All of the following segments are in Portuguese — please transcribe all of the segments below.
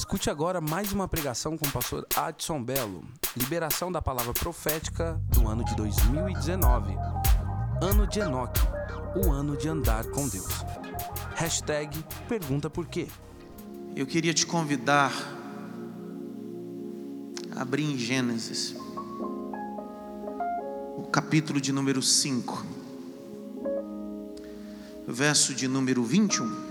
Escute agora mais uma pregação com o pastor Adson Belo. Liberação da palavra profética do ano de 2019. Ano de Enoque. O ano de andar com Deus. Hashtag pergunta por quê. Eu queria te convidar a abrir em Gênesis, o capítulo de número 5, verso de número 21.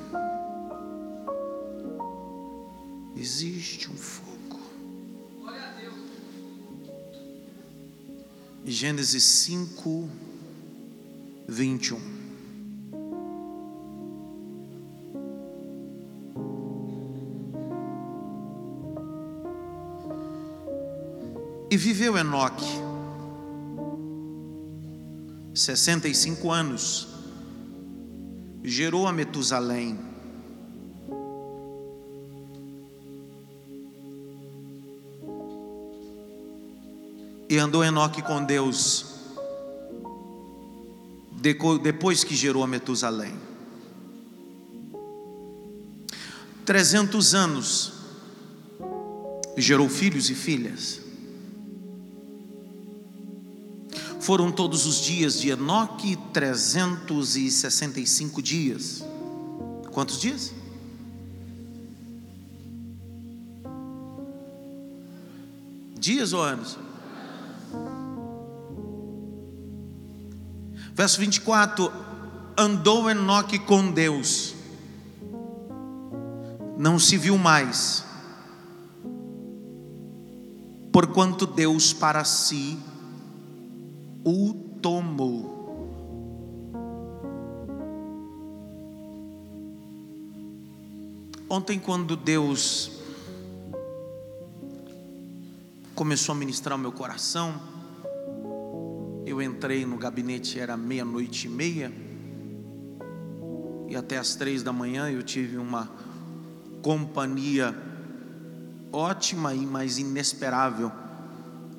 Gênesis 5, 21. E viveu Enoque sessenta e cinco anos, gerou a Metusalém. E andou Enoque com Deus depois que gerou a Metusalém. Trezentos anos gerou filhos e filhas. Foram todos os dias de Enoque 365 dias. Quantos dias? Dias ou anos? Verso 24: Andou Enoque com Deus, não se viu mais, porquanto Deus para si o tomou. Ontem, quando Deus começou a ministrar o meu coração, eu entrei no gabinete, era meia-noite e meia, e até as três da manhã eu tive uma companhia ótima e mais inesperável,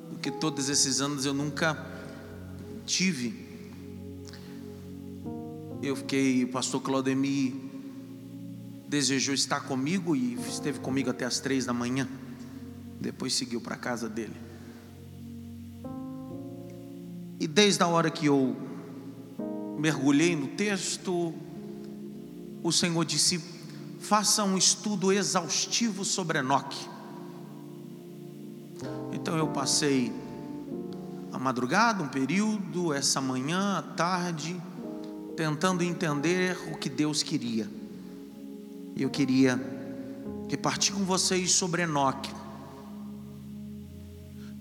porque todos esses anos eu nunca tive. Eu fiquei, o pastor Claudemir desejou estar comigo e esteve comigo até as três da manhã. Depois seguiu para a casa dele. Desde a hora que eu mergulhei no texto, o Senhor disse: faça um estudo exaustivo sobre Enoque. Então eu passei a madrugada, um período, essa manhã, à tarde, tentando entender o que Deus queria. Eu queria repartir com vocês sobre Enoque.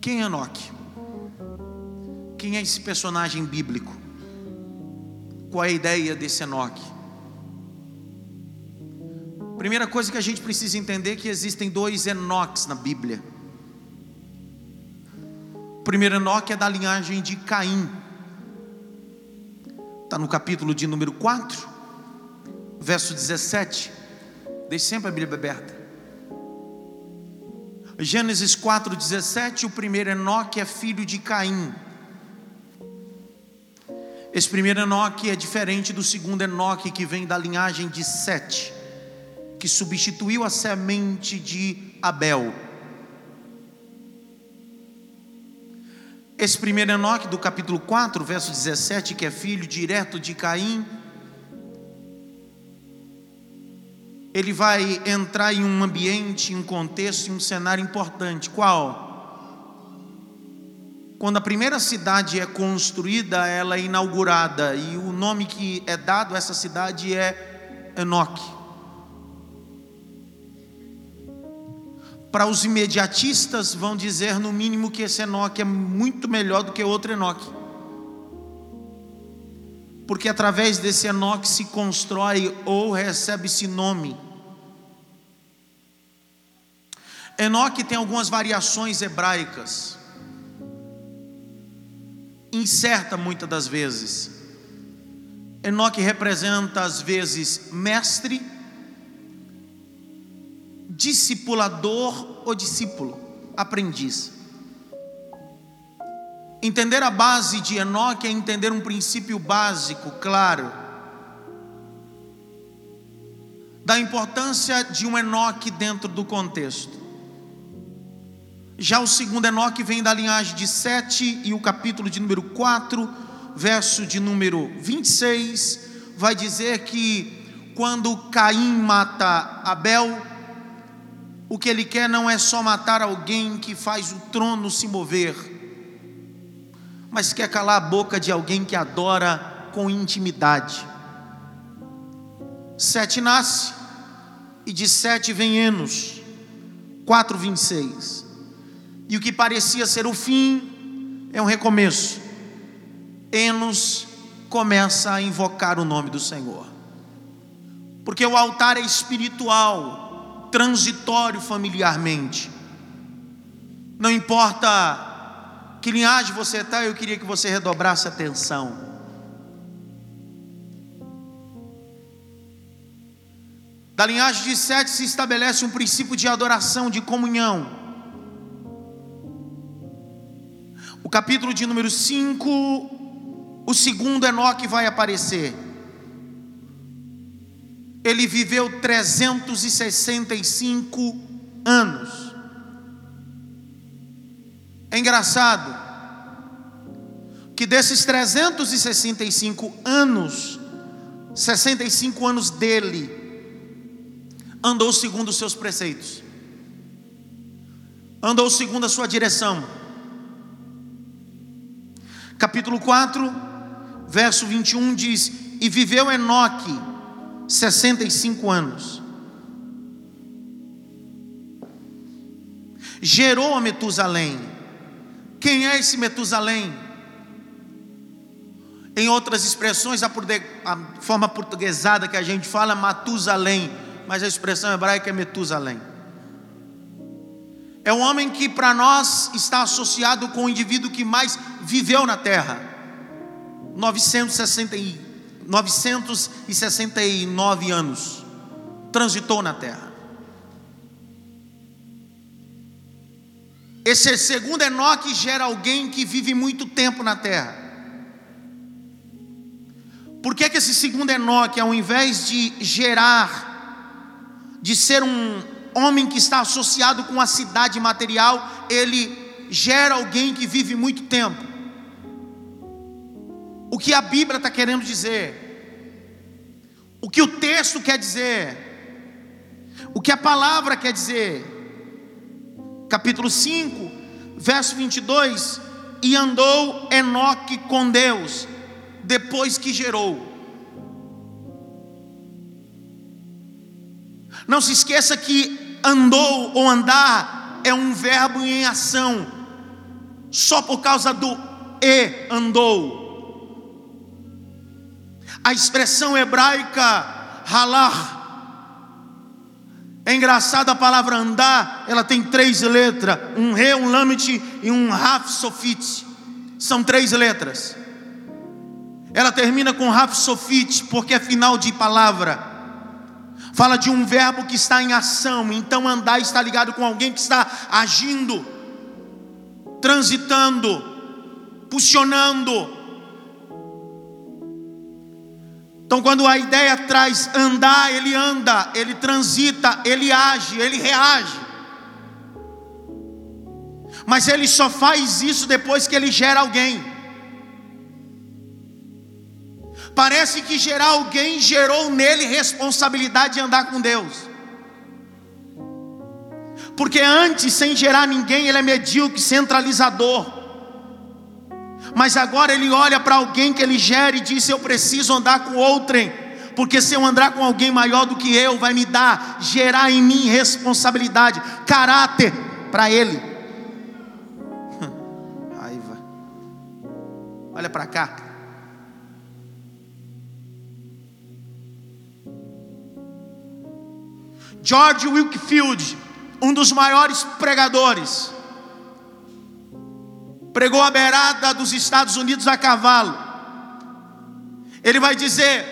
Quem é Enoque? Quem é esse personagem bíblico? Qual é a ideia desse Enoque? Primeira coisa que a gente precisa entender é que existem dois Enoques na Bíblia. O primeiro Enoque é da linhagem de Caim. Está no capítulo de número 4, verso 17. Deixe sempre a Bíblia aberta. Gênesis 4,17, o primeiro Enoque é filho de Caim. Esse primeiro Enoque é diferente do segundo Enoque que vem da linhagem de Sete, que substituiu a semente de Abel. Esse primeiro Enoque do capítulo 4, verso 17, que é filho direto de Caim, ele vai entrar em um ambiente, em um contexto, em um cenário importante. Qual? Quando a primeira cidade é construída, ela é inaugurada, e o nome que é dado a essa cidade é Enoque. Para os imediatistas, vão dizer no mínimo que esse Enoque é muito melhor do que outro Enoque. Porque através desse Enoque se constrói ou recebe esse nome. Enoque tem algumas variações hebraicas. Incerta muitas das vezes. Enoque representa às vezes mestre, discipulador ou discípulo, aprendiz. Entender a base de Enoque é entender um princípio básico, claro. da importância de um Enoque dentro do contexto. Já o segundo Enoque vem da linhagem de Sete, e o capítulo de número 4, verso de número 26, vai dizer que quando Caim mata Abel, o que ele quer não é só matar alguém que faz o trono se mover, mas quer calar a boca de alguém que adora com intimidade. Sete nasce, e de Sete vem Enos, 4,26 e o que parecia ser o fim é um recomeço. Enos começa a invocar o nome do Senhor, porque o altar é espiritual, transitório familiarmente. Não importa que linhagem você está, eu queria que você redobrasse atenção. Da linhagem de Sete se estabelece um princípio de adoração, de comunhão. Capítulo de número 5, o segundo Enoque vai aparecer. Ele viveu 365 anos. É engraçado que desses 365 anos, 65 anos dele andou segundo os seus preceitos. Andou segundo a sua direção capítulo 4, verso 21 diz: E viveu Enoque 65 anos. Gerou a Metusalém. Quem é esse Metusalém? Em outras expressões, a, forma portuguesada que a gente fala, Matusalém, mas a expressão hebraica é Metusalém. É um homem que para nós está associado com o indivíduo que mais viveu na terra. 960, 969 anos transitou na terra. Esse segundo Enoque gera alguém que vive muito tempo na terra. Por que, que esse segundo Enoque, ao invés de gerar, de ser um, homem que está associado com a cidade material, ele gera alguém que vive muito tempo. O que a Bíblia está querendo dizer? O que o texto quer dizer? O que a palavra quer dizer? Capítulo 5, verso 22: E andou Enoque com Deus, depois que gerou. Não se esqueça que andou ou andar é um verbo em ação, só por causa do e andou. A expressão hebraica halar. É engraçado a palavra andar, ela tem três letras: um re, um lamet e um raf sofit. São três letras. Ela termina com raf sofit, porque é final de palavra fala de um verbo que está em ação, então andar está ligado com alguém que está agindo, transitando, pulsionando. Então, quando a ideia traz andar, ele anda, ele transita, ele age, ele reage. Mas ele só faz isso depois que ele gera alguém. Parece que gerar alguém gerou nele responsabilidade de andar com Deus. Porque antes, sem gerar ninguém, ele é medíocre, centralizador. Mas agora ele olha para alguém que ele gera e diz: Eu preciso andar com outrem. Porque se eu andar com alguém maior do que eu, vai me dar, gerar em mim responsabilidade, caráter para ele. Raiva. Olha para cá. George Wilkfield, um dos maiores pregadores, pregou a beirada dos Estados Unidos a cavalo. Ele vai dizer: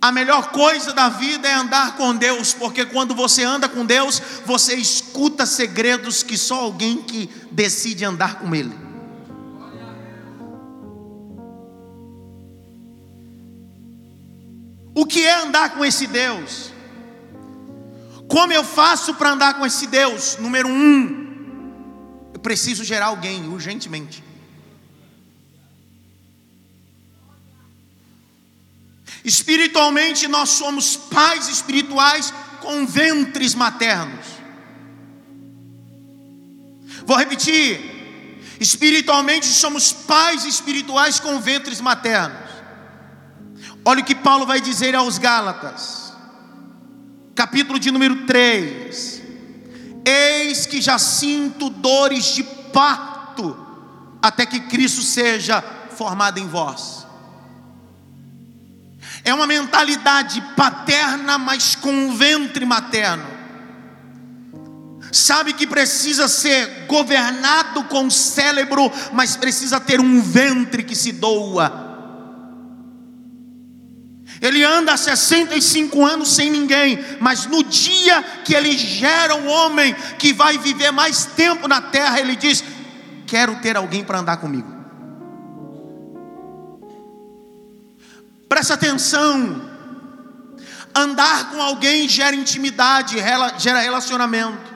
a melhor coisa da vida é andar com Deus, porque quando você anda com Deus, você escuta segredos que só alguém que decide andar com Ele. O que é andar? andar com esse Deus? Como eu faço para andar com esse Deus? Número um, eu preciso gerar alguém urgentemente. Espiritualmente, nós somos pais espirituais com ventres maternos. Vou repetir. Espiritualmente, somos pais espirituais com ventres maternos. Olha o que Paulo vai dizer aos Gálatas, capítulo de número 3: Eis que já sinto dores de parto, até que Cristo seja formado em vós. É uma mentalidade paterna, mas com um ventre materno. Sabe que precisa ser governado com cérebro, mas precisa ter um ventre que se doa. Ele anda há 65 anos sem ninguém, mas no dia que ele gera um homem que vai viver mais tempo na terra, ele diz: Quero ter alguém para andar comigo. Presta atenção. Andar com alguém gera intimidade, gera relacionamento.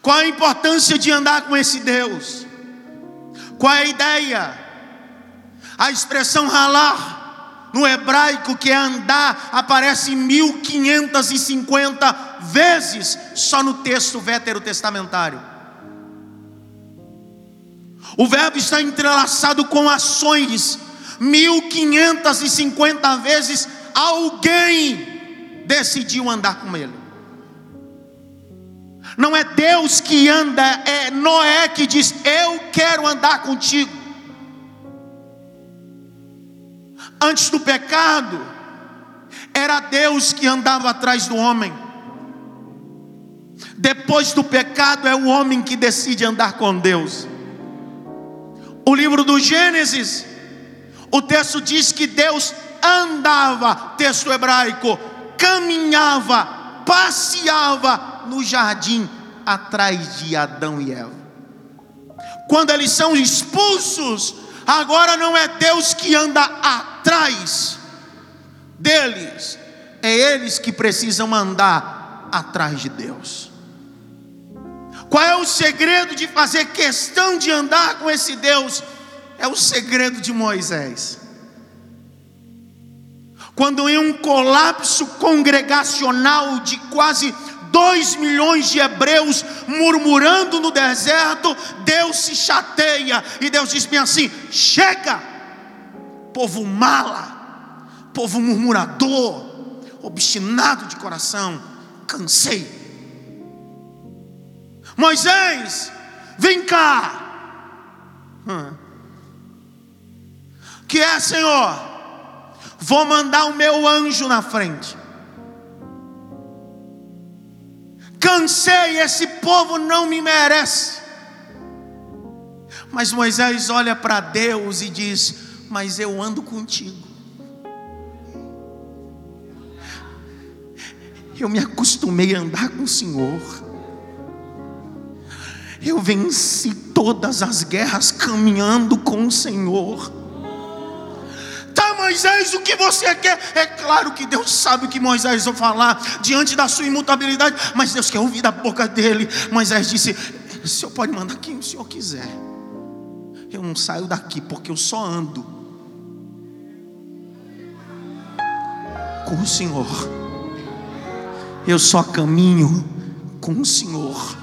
Qual a importância de andar com esse Deus? Qual é a ideia? A expressão ralar no hebraico que é andar aparece 1550 vezes só no texto veterotestamentário. O verbo está entrelaçado com ações. 1550 vezes alguém decidiu andar com ele. Não é Deus que anda, é Noé que diz: Eu quero andar contigo. Antes do pecado, era Deus que andava atrás do homem. Depois do pecado, é o homem que decide andar com Deus. O livro do Gênesis, o texto diz que Deus andava, texto hebraico, caminhava, passeava no jardim atrás de Adão e Eva. Quando eles são expulsos, agora não é Deus que anda atrás deles, é eles que precisam andar atrás de Deus. Qual é o segredo de fazer questão de andar com esse Deus? É o segredo de Moisés. Quando em um colapso congregacional de quase dois milhões de hebreus murmurando no deserto, Deus se chateia e Deus diz bem assim: chega, povo mala, povo murmurador, obstinado de coração, cansei Moisés, vem cá. Que é, Senhor? Vou mandar o meu anjo na frente. Cansei, esse povo não me merece. Mas Moisés olha para Deus e diz: Mas eu ando contigo. Eu me acostumei a andar com o Senhor. Eu venci todas as guerras caminhando com o Senhor. Moisés, o que você quer? É claro que Deus sabe o que Moisés vai falar diante da sua imutabilidade, mas Deus quer ouvir da boca dele. Moisés disse: O senhor pode mandar quem o senhor quiser. Eu não saio daqui porque eu só ando com o Senhor. Eu só caminho com o Senhor.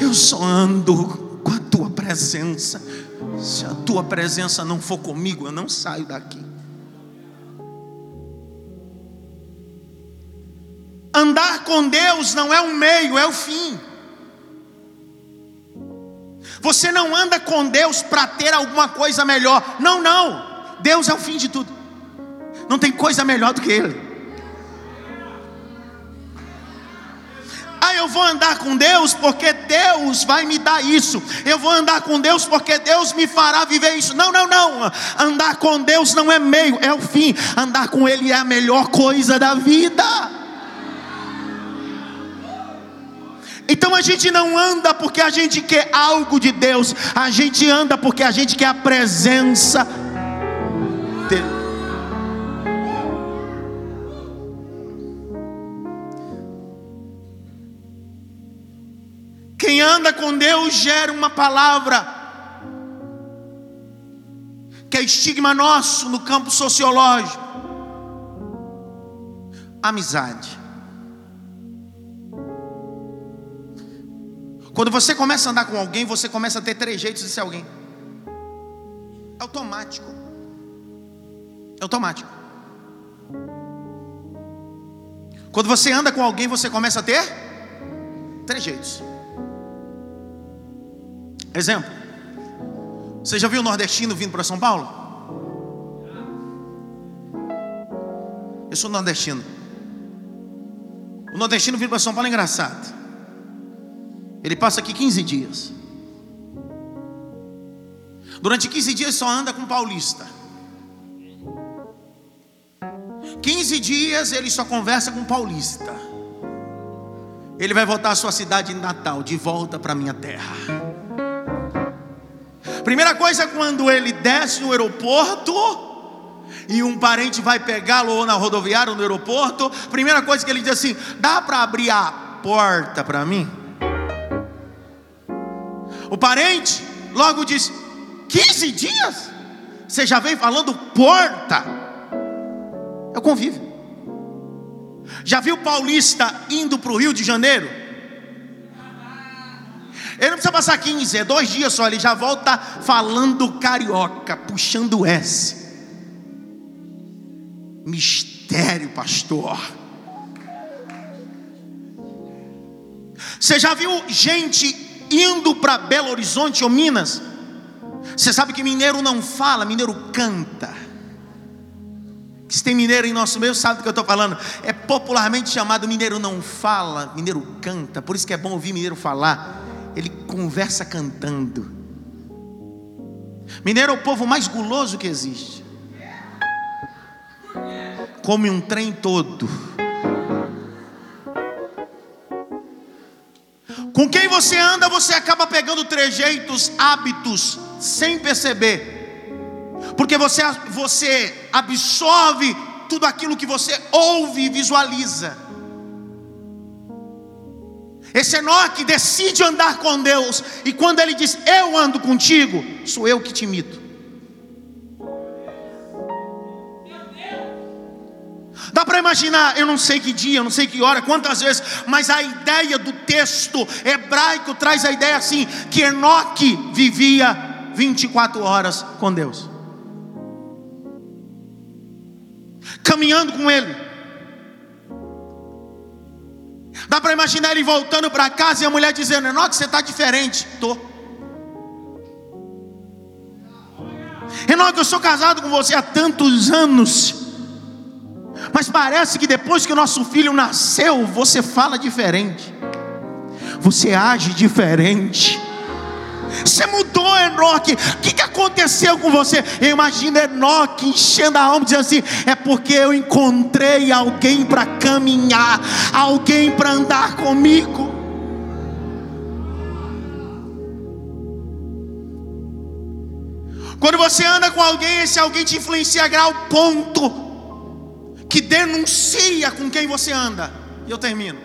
Eu só ando com a tua presença. Se a tua presença não for comigo, eu não saio daqui. Andar com Deus não é um meio, é o fim. Você não anda com Deus para ter alguma coisa melhor. Não, não. Deus é o fim de tudo. Não tem coisa melhor do que Ele. Ah, eu vou andar com Deus porque Deus vai me dar isso. Eu vou andar com Deus porque Deus me fará viver isso. Não, não, não. Andar com Deus não é meio, é o fim. Andar com Ele é a melhor coisa da vida. Então a gente não anda porque a gente quer algo de Deus, a gente anda porque a gente quer a presença dele. Quem anda com Deus gera uma palavra que é estigma nosso no campo sociológico. Amizade. Quando você começa a andar com alguém, você começa a ter três jeitos de ser alguém. É automático. É automático. Quando você anda com alguém, você começa a ter três jeitos. Exemplo. Você já viu o nordestino vindo para São Paulo? Eu sou nordestino. O nordestino vindo para São Paulo é engraçado. Ele passa aqui 15 dias. Durante 15 dias só anda com paulista. 15 dias ele só conversa com paulista. Ele vai voltar à sua cidade natal, de volta para minha terra. Primeira coisa, quando ele desce no aeroporto e um parente vai pegá-lo ou na rodoviária ou no aeroporto, primeira coisa que ele diz assim: dá para abrir a porta para mim? O parente logo diz: 15 dias? Você já vem falando porta? É o convívio. Já viu paulista indo para o Rio de Janeiro? Ele não precisa passar 15, é dois dias só, ele já volta falando carioca, puxando S. Mistério, pastor. Você já viu gente indo para Belo Horizonte ou Minas? Você sabe que mineiro não fala, mineiro canta. Se tem mineiro em nosso meio, sabe do que eu estou falando. É popularmente chamado mineiro não fala, mineiro canta. Por isso que é bom ouvir mineiro falar ele conversa cantando. Mineiro é o povo mais guloso que existe. Come um trem todo. Com quem você anda, você acaba pegando trejeitos, hábitos, sem perceber. Porque você, você absorve tudo aquilo que você ouve e visualiza. Esse Enoque decide andar com Deus, e quando ele diz: Eu ando contigo, sou eu que te imito. Dá para imaginar, eu não sei que dia, eu não sei que hora, quantas vezes, mas a ideia do texto hebraico traz a ideia assim: que Enoque vivia 24 horas com Deus, caminhando com Ele. Dá para imaginar ele voltando para casa e a mulher dizendo: Enoque, você está diferente. Tô. Enoque, eu sou casado com você há tantos anos. Mas parece que depois que o nosso filho nasceu, você fala diferente. Você age diferente. Você mudou, Enoque. O que, que aconteceu com você? Eu imagino Enoque enchendo a alma, dizendo assim: é porque eu encontrei alguém para caminhar, alguém para andar comigo. Quando você anda com alguém, esse alguém te influencia a grau ponto que denuncia com quem você anda. E eu termino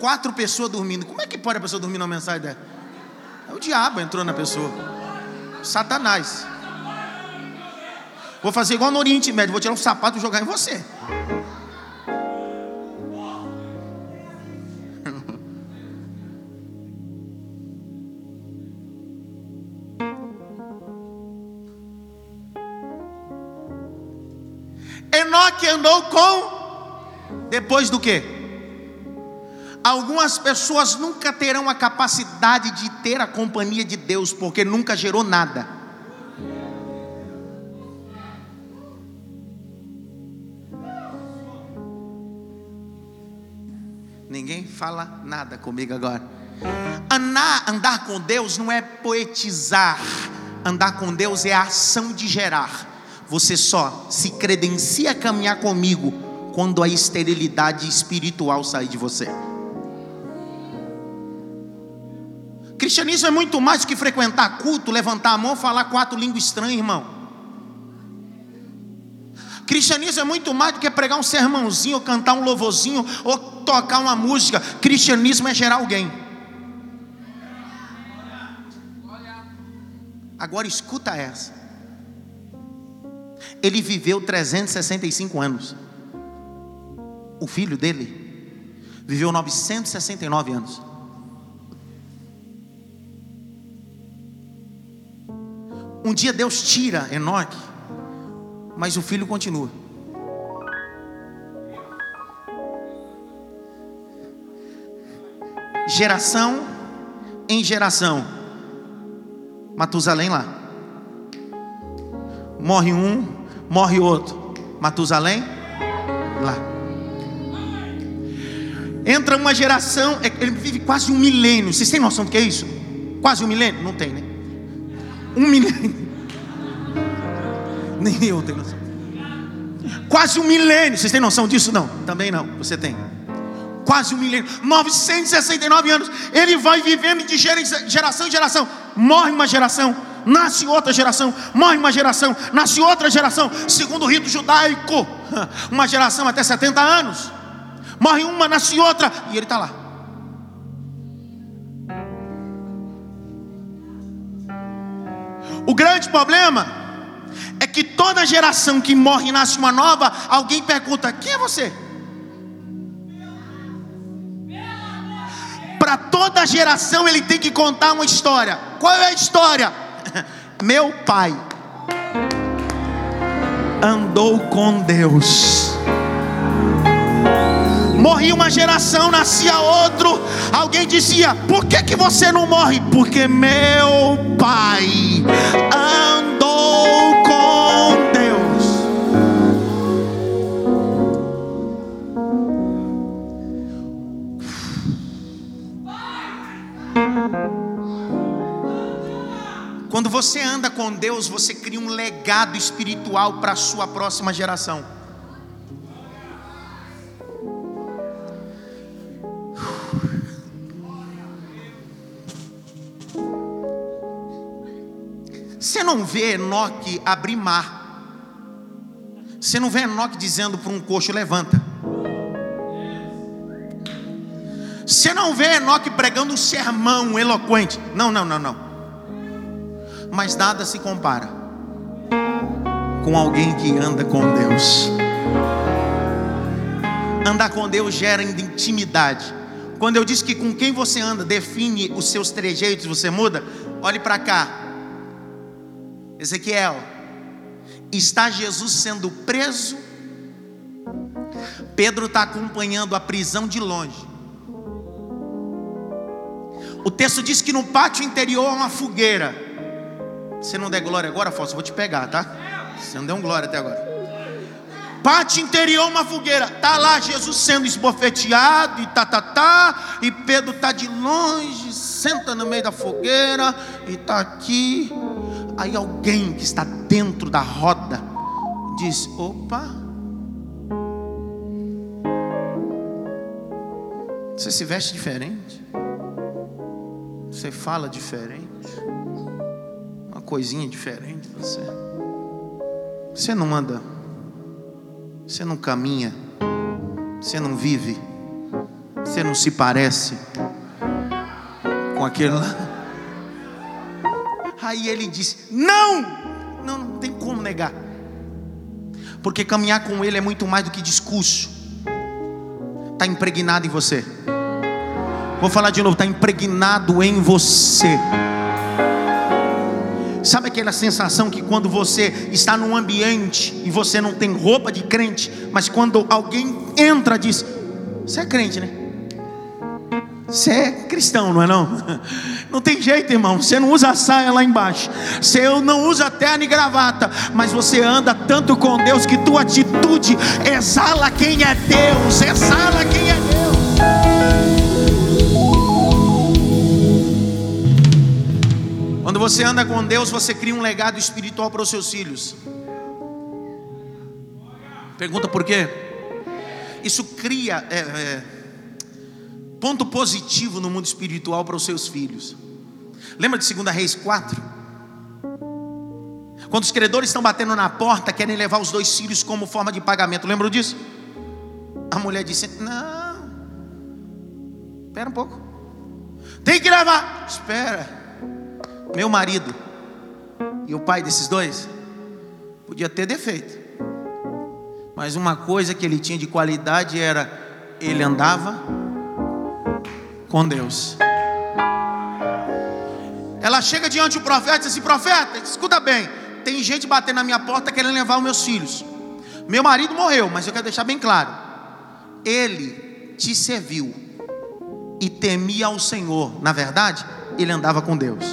quatro pessoas dormindo. Como é que pode a pessoa dormir numa mensagem dessa? É o diabo entrou na pessoa. Satanás. Vou fazer igual no Oriente Médio, vou tirar um sapato e jogar em você. Enoque andou com depois do que? Algumas pessoas nunca terão a capacidade de ter a companhia de Deus, porque nunca gerou nada. Ninguém fala nada comigo agora. Andar, andar com Deus não é poetizar, andar com Deus é a ação de gerar. Você só se credencia a caminhar comigo quando a esterilidade espiritual sair de você. Cristianismo é muito mais do que frequentar culto, levantar a mão, falar quatro línguas estranhas, irmão. Cristianismo é muito mais do que pregar um sermãozinho, ou cantar um louvorzinho, ou tocar uma música. Cristianismo é gerar alguém. Agora escuta essa. Ele viveu 365 anos. O filho dele viveu 969 anos. Um dia Deus tira Enoque, mas o filho continua. Geração em geração. Matusalém lá. Morre um, morre outro. Matusalém lá. Entra uma geração, é, ele vive quase um milênio. Vocês têm noção do que é isso? Quase um milênio? Não tem, né? Um milênio. Nem eu tenho noção. Quase um milênio. Vocês têm noção disso? Não. Também não. Você tem. Quase um milênio. 969 anos. Ele vai vivendo de geração em geração. Morre uma geração. Nasce outra geração. Morre uma geração. Nasce outra geração. Segundo o rito judaico. Uma geração até 70 anos. Morre uma, nasce outra. E ele está lá. O grande problema é que toda geração que morre e nasce uma nova, alguém pergunta: quem é você? Para toda geração ele tem que contar uma história. Qual é a história? Meu pai andou com Deus. Morria uma geração, nascia outro. Alguém dizia: Por que, que você não morre? Porque meu pai andou com Deus. Quando você anda com Deus, você cria um legado espiritual para a sua próxima geração. Você não vê Enoque abrir mar. Você não vê Enoque dizendo para um coxo: levanta. Você não vê Enoque pregando um sermão eloquente. Não, não, não, não. Mas nada se compara com alguém que anda com Deus. Andar com Deus gera intimidade. Quando eu disse que com quem você anda define os seus trejeitos, você muda, olhe para cá. Ezequiel, está Jesus sendo preso, Pedro está acompanhando a prisão de longe. O texto diz que no pátio interior há uma fogueira. Se não der glória agora, Fausto, vou te pegar, tá? Você não deu um glória até agora. Pátio interior, uma fogueira. Tá lá Jesus sendo esbofeteado e tá, tá, tá. E Pedro tá de longe, senta no meio da fogueira e tá aqui. Aí alguém que está dentro da roda diz: opa, você se veste diferente, você fala diferente, uma coisinha diferente você. Você não anda, você não caminha, você não vive, você não se parece com aquele lá. Aí ele disse: Não, não, não tem como negar, porque caminhar com Ele é muito mais do que discurso, está impregnado em você. Vou falar de novo: está impregnado em você. Sabe aquela sensação que quando você está num ambiente e você não tem roupa de crente, mas quando alguém entra diz: Você é crente, né? Você é cristão, não é não? Não tem jeito, irmão. Você não usa saia lá embaixo. Você não usa terno e gravata. Mas você anda tanto com Deus que tua atitude exala quem é Deus. Exala quem é Deus. Quando você anda com Deus, você cria um legado espiritual para os seus filhos. Pergunta por quê? Isso cria. É, é, ponto positivo no mundo espiritual para os seus filhos. Lembra de 2 Reis 4? Quando os credores estão batendo na porta, querem levar os dois filhos como forma de pagamento. Lembram disso? A mulher disse: Não, espera um pouco. Tem que levar. Espera. Meu marido e o pai desses dois podia ter defeito. Mas uma coisa que ele tinha de qualidade era ele andava com Deus. Ela chega diante do profeta e diz assim: Profeta, escuta bem, tem gente batendo na minha porta querendo levar os meus filhos. Meu marido morreu, mas eu quero deixar bem claro: ele te serviu e temia ao Senhor. Na verdade, ele andava com Deus.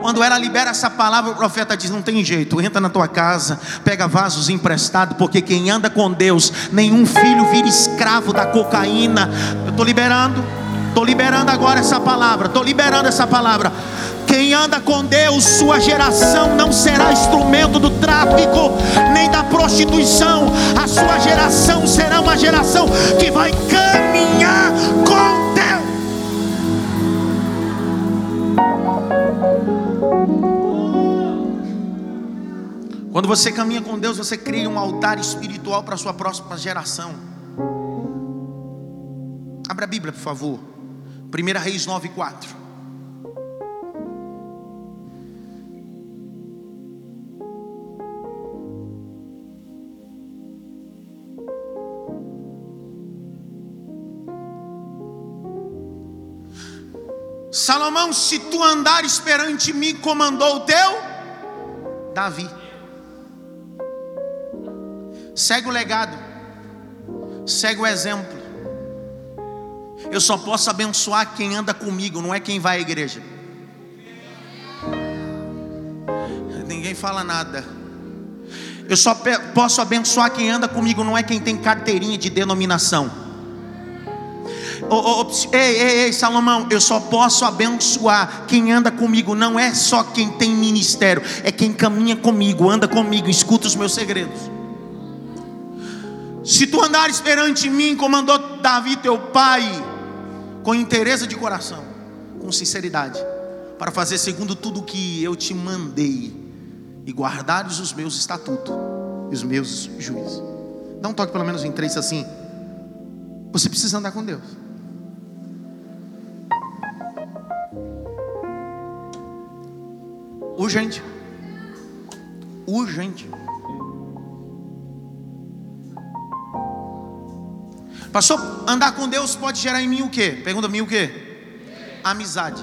Quando ela libera essa palavra, o profeta diz: Não tem jeito, entra na tua casa, pega vasos emprestados, porque quem anda com Deus, nenhum filho vira escravo da cocaína. Eu estou liberando, estou liberando agora essa palavra, estou liberando essa palavra. Quem anda com Deus, sua geração não será instrumento do tráfico, nem da prostituição. A sua geração será uma geração que vai caminhar com Quando você caminha com Deus, você cria um altar espiritual para a sua próxima geração. Abra a Bíblia, por favor. 1 Reis 9, 4. Salomão, se tu andares perante mim, comandou o teu Davi. Segue o legado, segue o exemplo. Eu só posso abençoar quem anda comigo, não é quem vai à igreja. Ninguém fala nada. Eu só posso abençoar quem anda comigo, não é quem tem carteirinha de denominação. Oh, oh, ei, ei, ei, Salomão, eu só posso abençoar quem anda comigo, não é só quem tem ministério, é quem caminha comigo, anda comigo, escuta os meus segredos. Se tu andares perante mim, como andou Davi teu pai, com interesse de coração, com sinceridade, para fazer segundo tudo que eu te mandei, e guardares os meus estatutos e os meus juízos. Dá um toque pelo menos em três assim. Você precisa andar com Deus. Urgente. Urgente. Pastor, andar com Deus pode gerar em mim o quê? Pergunta mim o quê? Amizade.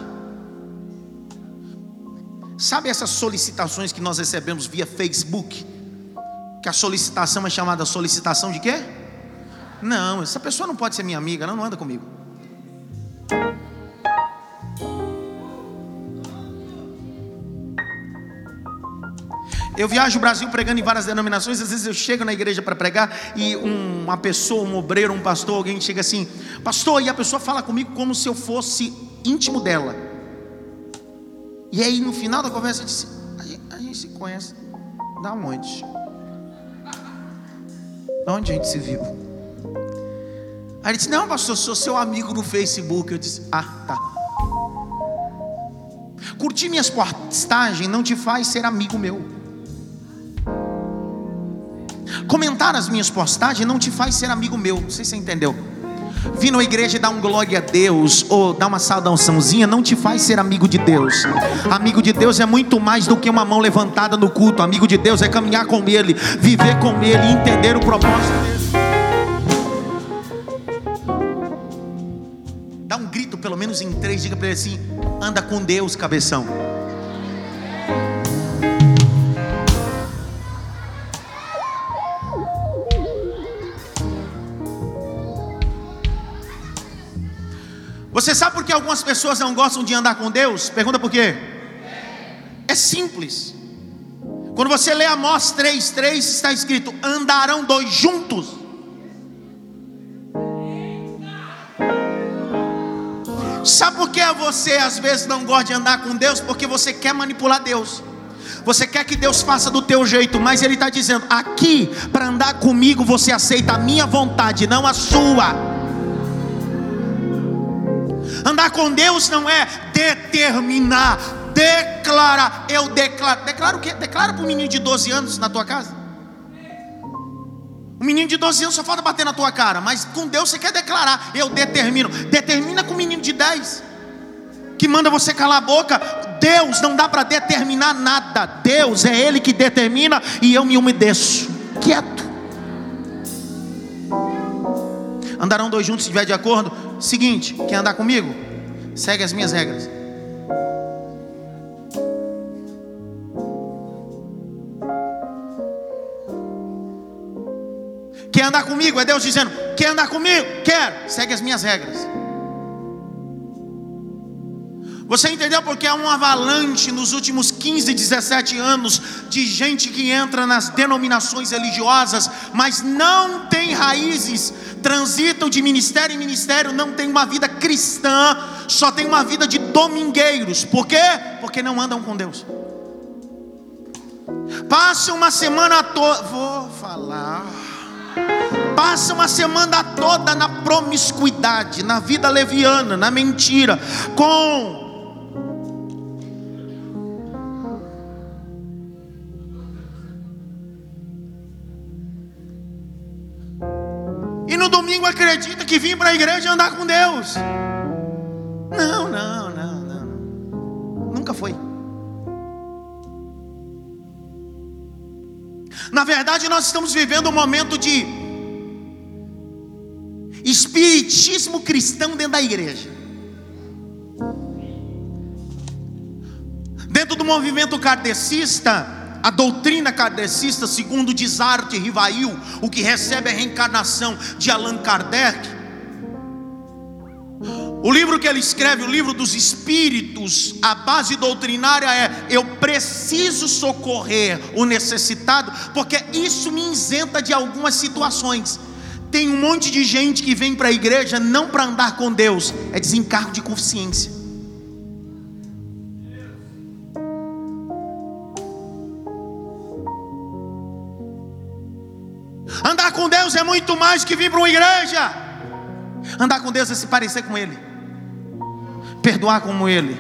Sabe essas solicitações que nós recebemos via Facebook? Que a solicitação é chamada solicitação de quê? Não, essa pessoa não pode ser minha amiga, ela não anda comigo. Eu viajo o Brasil pregando em várias denominações. Às vezes eu chego na igreja para pregar e uma pessoa, um obreiro, um pastor, alguém chega assim, pastor, e a pessoa fala comigo como se eu fosse íntimo dela. E aí no final da conversa eu disse: a gente, se conhece da onde? Da onde a gente se viu? Aí ele disse: Não, pastor, sou seu amigo no Facebook. Eu disse: Ah, tá. Curtir minhas postagens não te faz ser amigo meu. Comentar as minhas postagens não te faz ser amigo meu. Não sei se você entendeu. Vir na igreja e dar um glória a Deus ou dar uma saudaçãozinha não te faz ser amigo de Deus. Amigo de Deus é muito mais do que uma mão levantada no culto. Amigo de Deus é caminhar com Ele, viver com Ele, entender o propósito dele. Dá um grito, pelo menos em três, diga para ele assim: anda com Deus, cabeção. Você sabe por que algumas pessoas não gostam de andar com Deus? Pergunta por quê? É simples. Quando você lê Amós 3,3 está escrito: andarão dois juntos. Sabe por que você às vezes não gosta de andar com Deus? Porque você quer manipular Deus. Você quer que Deus faça do teu jeito, mas Ele está dizendo: aqui, para andar comigo, você aceita a minha vontade, não a sua. Andar com Deus não é determinar, declarar. Eu declaro. Declaro o quê? Declara para um menino de 12 anos na tua casa. Um menino de 12 anos só falta bater na tua cara, mas com Deus você quer declarar. Eu determino. Determina com o menino de 10 que manda você calar a boca. Deus não dá para determinar nada. Deus é Ele que determina e eu me umedeço. Quieto. Andarão dois juntos se estiver de acordo? Seguinte, quer andar comigo? Segue as minhas regras. Quer andar comigo? É Deus dizendo: Quer andar comigo? Quer. Segue as minhas regras. Você entendeu porque há um avalanche nos últimos 15, 17 anos de gente que entra nas denominações religiosas, mas não tem raízes, transitam de ministério em ministério, não tem uma vida cristã, só tem uma vida de domingueiros. Por quê? Porque não andam com Deus. Passa uma semana toda, vou falar. Passa uma semana toda na promiscuidade, na vida leviana, na mentira, com domingo acredita que vim para a igreja andar com Deus. Não, não, não, não. Nunca foi. Na verdade, nós estamos vivendo um momento de espiritismo cristão dentro da igreja. Dentro do movimento kardecista, a doutrina kardecista, segundo diz Arte Rivail, o que recebe a reencarnação de Allan Kardec. O livro que ele escreve, o livro dos espíritos, a base doutrinária é: eu preciso socorrer o necessitado, porque isso me isenta de algumas situações. Tem um monte de gente que vem para a igreja não para andar com Deus, é desencargo de consciência. Deus é muito mais que vir para uma igreja. Andar com Deus é se parecer com Ele, perdoar como Ele,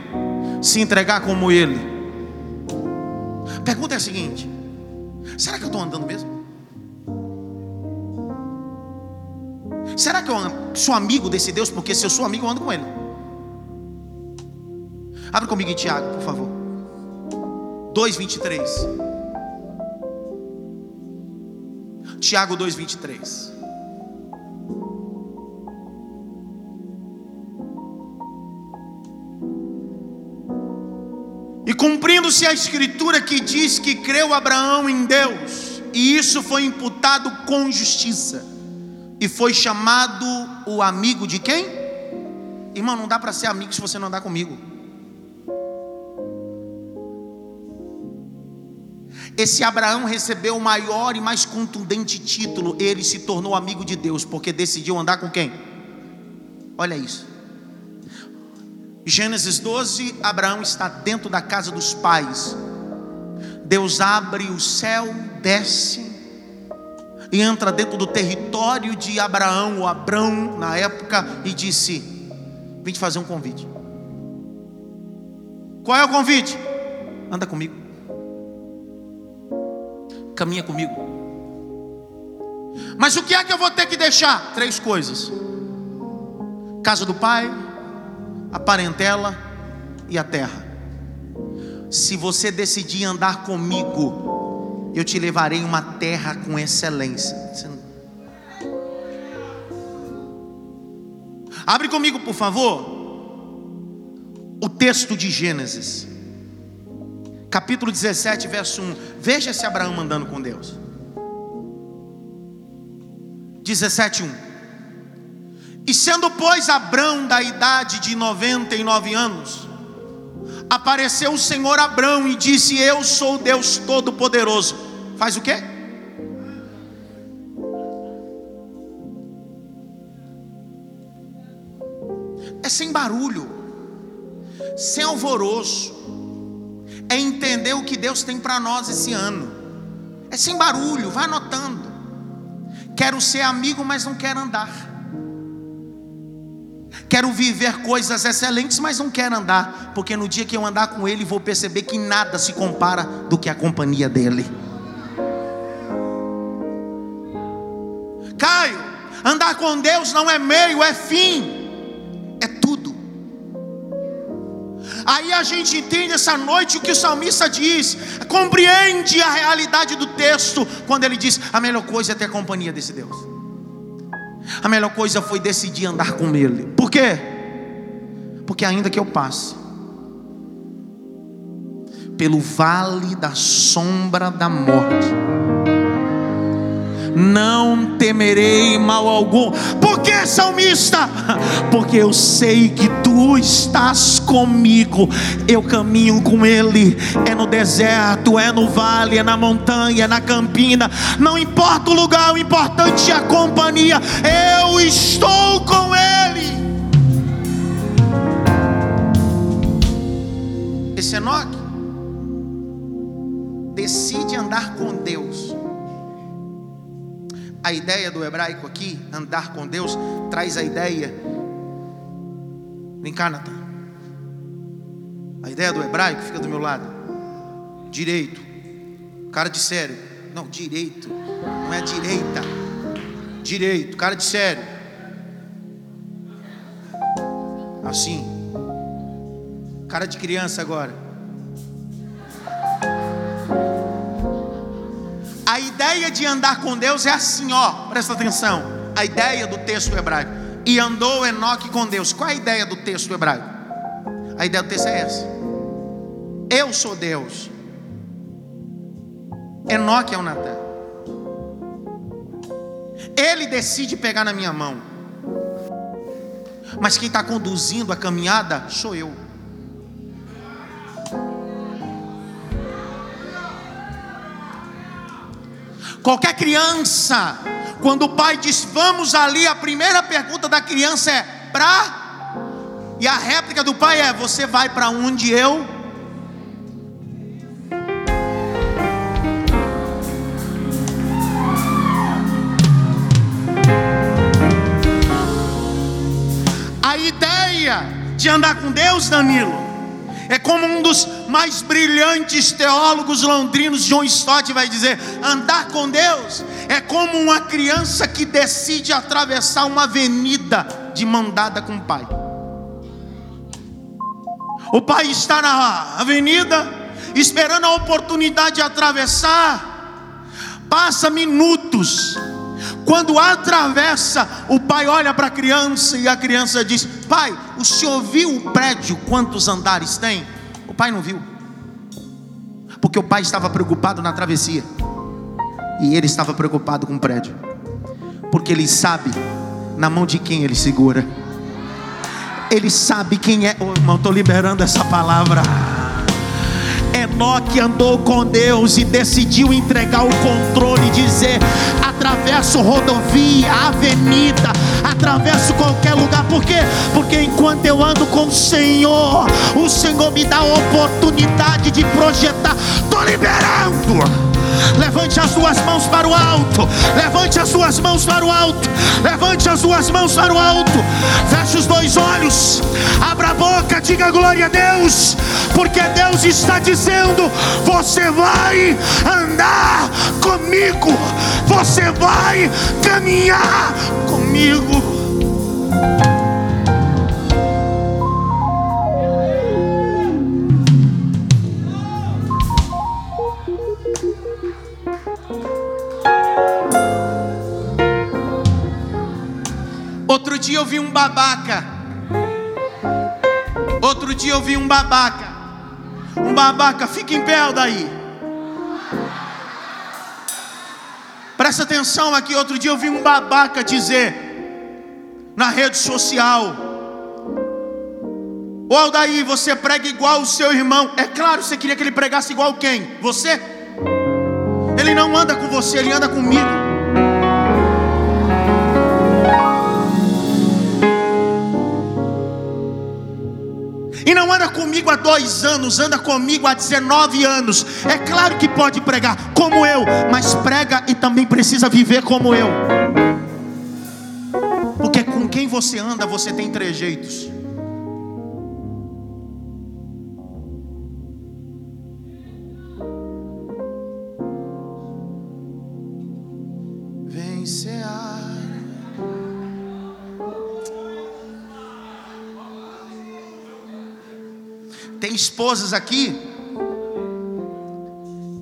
se entregar como Ele. Pergunta é a seguinte: será que eu estou andando mesmo? Será que eu sou amigo desse Deus? Porque se eu sou amigo, eu ando com Ele. Abre comigo em Tiago, por favor. 2,23. Tiago 2,23. E cumprindo-se a escritura que diz que creu Abraão em Deus, e isso foi imputado com justiça, e foi chamado o amigo de quem? Irmão, não dá para ser amigo se você não andar comigo. Esse Abraão recebeu o maior e mais contundente título. Ele se tornou amigo de Deus, porque decidiu andar com quem? Olha isso. Gênesis 12: Abraão está dentro da casa dos pais. Deus abre o céu, desce e entra dentro do território de Abraão, ou Abrão na época, e disse: Vim te fazer um convite. Qual é o convite? Anda comigo caminha comigo. Mas o que é que eu vou ter que deixar? Três coisas: casa do pai, a parentela e a terra. Se você decidir andar comigo, eu te levarei uma terra com excelência. Abre comigo, por favor, o texto de Gênesis capítulo 17, verso 1. Veja se Abraão andando com Deus. 17, 1. E sendo, pois, Abraão da idade de 99 anos, apareceu o Senhor Abraão e disse: Eu sou Deus Todo-Poderoso. Faz o quê? É sem barulho, sem alvoroço é entender o que Deus tem para nós esse ano. É sem barulho, vai anotando. Quero ser amigo, mas não quero andar. Quero viver coisas excelentes, mas não quero andar, porque no dia que eu andar com Ele, vou perceber que nada se compara do que a companhia dEle. Caio, andar com Deus não é meio, é fim, Aí a gente entende essa noite o que o salmista diz, compreende a realidade do texto, quando ele diz: a melhor coisa é ter a companhia desse Deus. A melhor coisa foi decidir andar com Ele. Por quê? Porque ainda que eu passe pelo vale da sombra da morte, não temerei mal algum. Por que, salmista? Porque eu sei que tu estás comigo. Eu caminho com ele. É no deserto, é no vale, é na montanha, é na campina. Não importa o lugar, o importante é a companhia. Eu estou com ele. Esse Enoque decide andar com a ideia do hebraico aqui, andar com Deus, traz a ideia. Vem cá, Natan. A ideia do hebraico fica do meu lado. Direito. Cara de sério. Não, direito. Não é direita. Direito. Cara de sério. Assim. Cara de criança agora. Ideia de andar com Deus é assim, ó, presta atenção. A ideia do texto hebraico. E andou Enoque com Deus. Qual é a ideia do texto hebraico? A ideia do texto é essa. Eu sou Deus. Enoque é o Natan. Ele decide pegar na minha mão. Mas quem está conduzindo a caminhada sou eu. Qualquer criança, quando o pai diz vamos ali, a primeira pergunta da criança é para? E a réplica do pai é: você vai para onde eu? A ideia de andar com Deus, Danilo, é como um dos mais brilhantes teólogos londrinos, John Stott, vai dizer: andar com Deus é como uma criança que decide atravessar uma avenida de mão dada com o pai. O pai está na avenida, esperando a oportunidade de atravessar, passa minutos. Quando atravessa, o pai olha para a criança e a criança diz: Pai, o senhor viu o prédio? Quantos andares tem? O pai não viu, porque o pai estava preocupado na travessia e ele estava preocupado com o prédio, porque ele sabe na mão de quem ele segura. Ele sabe quem é. Oh, irmão, estou liberando essa palavra. Enoque andou com Deus e decidiu entregar o controle e dizer: atravesso rodovia, avenida, atravesso qualquer lugar. Por quê? Porque enquanto eu ando com o Senhor, o Senhor me dá a oportunidade de projetar. Estou liberando. Levante as suas mãos para o alto. Levante as suas mãos para o alto. Levante as suas mãos para o alto. Feche os dois olhos. Abra a boca, diga glória a Deus. Porque Deus está dizendo: Você vai andar comigo. Você vai caminhar comigo. Outro dia eu vi um babaca. Outro dia eu vi um babaca. Um babaca, fica em pé daí. Presta atenção aqui. Outro dia eu vi um babaca dizer na rede social: Ô Aldaí, você prega igual o seu irmão. É claro, você queria que ele pregasse igual quem? Você? Ele não anda com você, ele anda comigo. E não anda comigo há dois anos, anda comigo há 19 anos. É claro que pode pregar como eu, mas prega e também precisa viver como eu. Porque com quem você anda, você tem trejeitos. Esposas aqui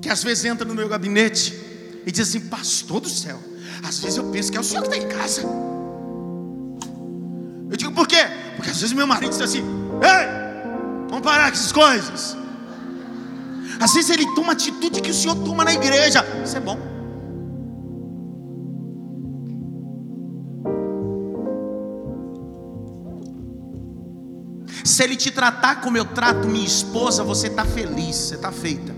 que às vezes entram no meu gabinete e dizem assim: Pastor do céu, às vezes eu penso que é o senhor que está em casa. Eu digo, por quê? Porque às vezes meu marido diz assim: Ei, vamos parar com essas coisas. Às vezes ele toma atitude que o senhor toma na igreja. Isso é bom. Se ele te tratar como eu trato minha esposa, você está feliz, você está feita.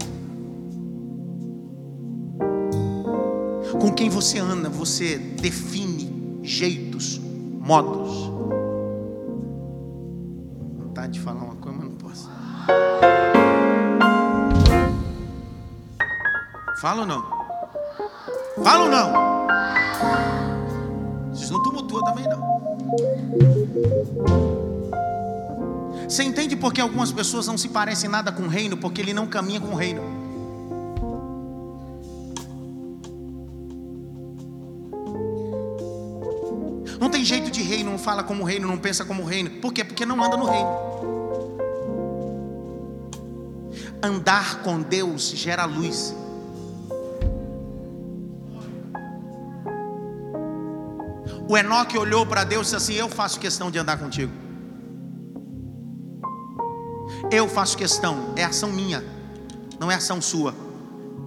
Com quem você anda, você define jeitos, modos. Vontade de falar uma coisa, mas não posso. Fala ou não? Fala ou não? Vocês não tumultuam também não. Você entende por que algumas pessoas não se parecem nada com o reino? Porque ele não caminha com o reino. Não tem jeito de reino, não fala como reino, não pensa como reino. Por quê? Porque não anda no reino. Andar com Deus gera luz. O Enoque olhou para Deus e disse assim: Eu faço questão de andar contigo. Eu faço questão, é ação minha, não é ação sua.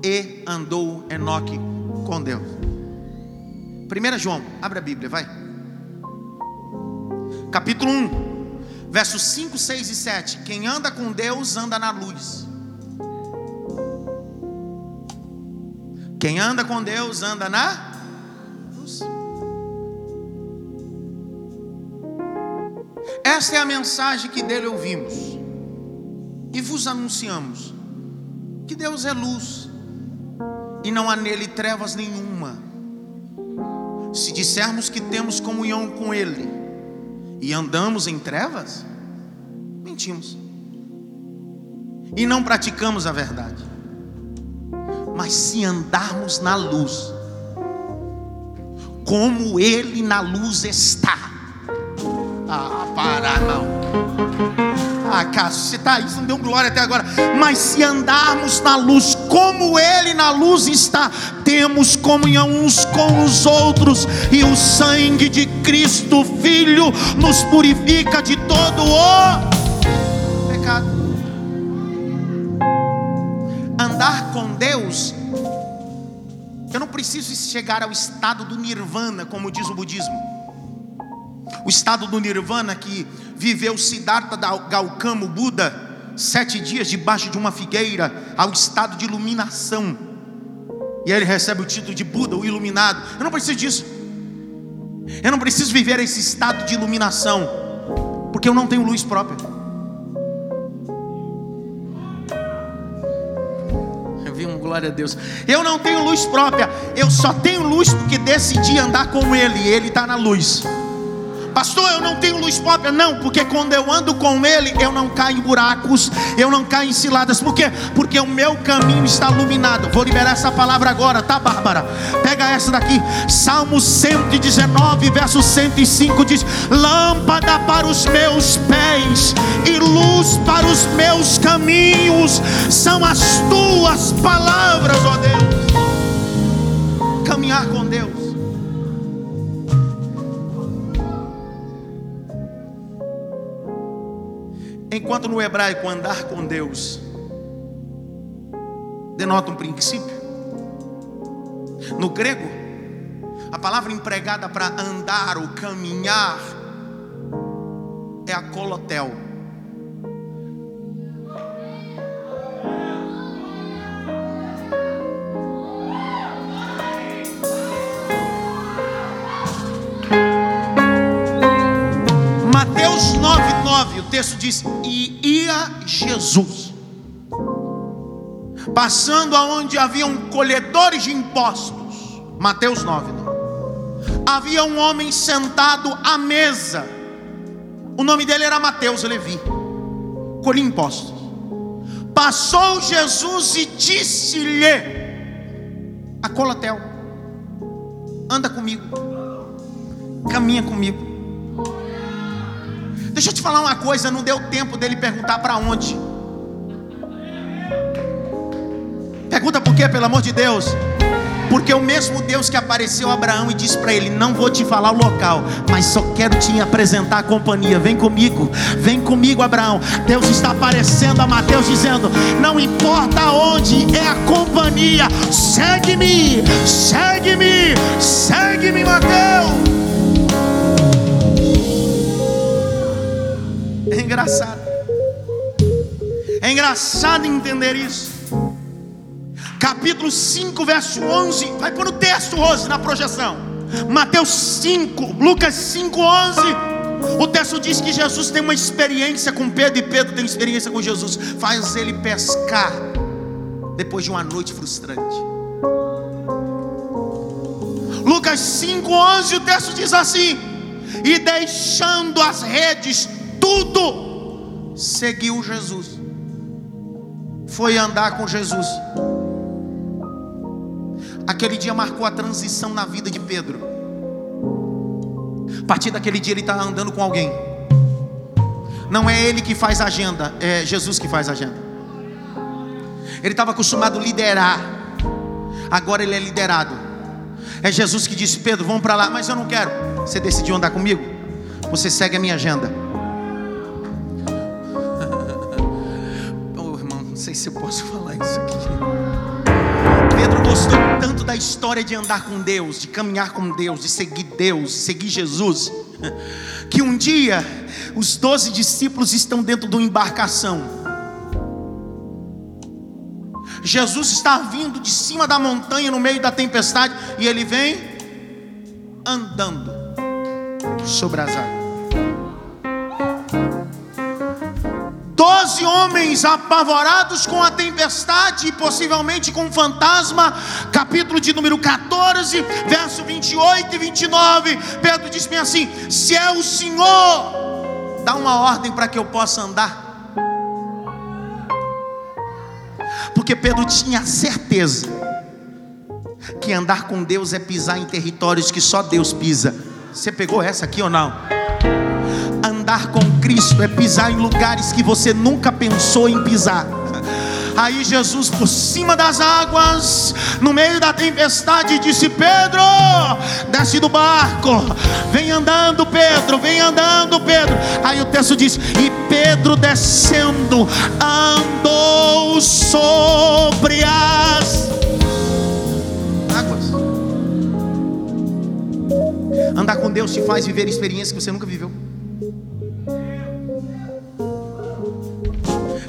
E andou Enoque com Deus. 1 João, abre a Bíblia, vai. Capítulo 1, versos 5, 6 e 7. Quem anda com Deus anda na luz. Quem anda com Deus anda na luz. Esta é a mensagem que dele ouvimos e vos anunciamos que Deus é luz e não há nele trevas nenhuma. Se dissermos que temos comunhão com Ele e andamos em trevas, mentimos e não praticamos a verdade. Mas se andarmos na luz, como Ele na luz está, ah, para não. Cássio, você está você não deu glória até agora. Mas se andarmos na luz, como Ele na luz está, temos comunhão uns com os outros, e o sangue de Cristo, Filho, nos purifica de todo o pecado. Andar com Deus, eu não preciso chegar ao estado do nirvana, como diz o budismo. O estado do nirvana que viveu Siddhartha Gautama Buda, sete dias debaixo de uma figueira, ao estado de iluminação. E aí ele recebe o título de Buda, o iluminado. Eu não preciso disso. Eu não preciso viver esse estado de iluminação, porque eu não tenho luz própria. Eu vi um glória a Deus. Eu não tenho luz própria, eu só tenho luz porque decidi andar com Ele, Ele está na luz. Pastor, eu não tenho luz própria. Não, porque quando eu ando com Ele, eu não caio em buracos, eu não caio em ciladas. Por quê? Porque o meu caminho está iluminado. Vou liberar essa palavra agora, tá, Bárbara? Pega essa daqui. Salmo 119, verso 105 diz: Lâmpada para os meus pés e luz para os meus caminhos são as tuas palavras, ó Deus. Caminhar com Deus. Enquanto no hebraico andar com Deus denota um princípio. No grego, a palavra empregada para andar ou caminhar é a colotel. Texto diz: E ia Jesus, passando aonde haviam colhedores de impostos. Mateus 9, 9. havia um homem sentado à mesa. O nome dele era Mateus Levi. Colhia impostos. Passou Jesus e disse-lhe: A colatel, anda comigo, caminha comigo. Deixa eu te falar uma coisa, não deu tempo dele perguntar para onde. Pergunta por quê, pelo amor de Deus? Porque o mesmo Deus que apareceu a Abraão e disse para ele: Não vou te falar o local, mas só quero te apresentar a companhia. Vem comigo, vem comigo, Abraão. Deus está aparecendo a Mateus dizendo: Não importa onde é a companhia, segue-me, segue-me, segue-me, Mateus. É engraçado, é engraçado entender isso capítulo 5, verso 11. Vai pôr o texto, Rose, na projeção. Mateus 5, Lucas 5, 11. O texto diz que Jesus tem uma experiência com Pedro e Pedro tem experiência com Jesus. Faz ele pescar depois de uma noite frustrante. Lucas 5, 11. O texto diz assim: E deixando as redes, tudo, seguiu Jesus. Foi andar com Jesus. Aquele dia marcou a transição na vida de Pedro. A partir daquele dia ele está andando com alguém. Não é ele que faz a agenda, é Jesus que faz a agenda. Ele estava acostumado a liderar, agora ele é liderado. É Jesus que disse: Pedro, vamos para lá, mas eu não quero. Você decidiu andar comigo? Você segue a minha agenda. Sei se eu posso falar isso aqui gostou tanto da história de andar com Deus, de caminhar com Deus, de seguir Deus, de seguir Jesus, que um dia os doze discípulos estão dentro de uma embarcação. Jesus está vindo de cima da montanha no meio da tempestade e ele vem andando sobre as águas. Doze homens apavorados com a tempestade e possivelmente com um fantasma, capítulo de número 14, verso 28 e 29. Pedro diz bem assim: Se é o Senhor, dá uma ordem para que eu possa andar. Porque Pedro tinha certeza que andar com Deus é pisar em territórios que só Deus pisa. Você pegou essa aqui ou não? Andar com Cristo é pisar em lugares que você nunca pensou em pisar. Aí Jesus, por cima das águas, no meio da tempestade, disse: Pedro, desce do barco, vem andando, Pedro, vem andando, Pedro. Aí o texto diz: E Pedro descendo, andou sobre as águas. Andar com Deus te faz viver experiências que você nunca viveu.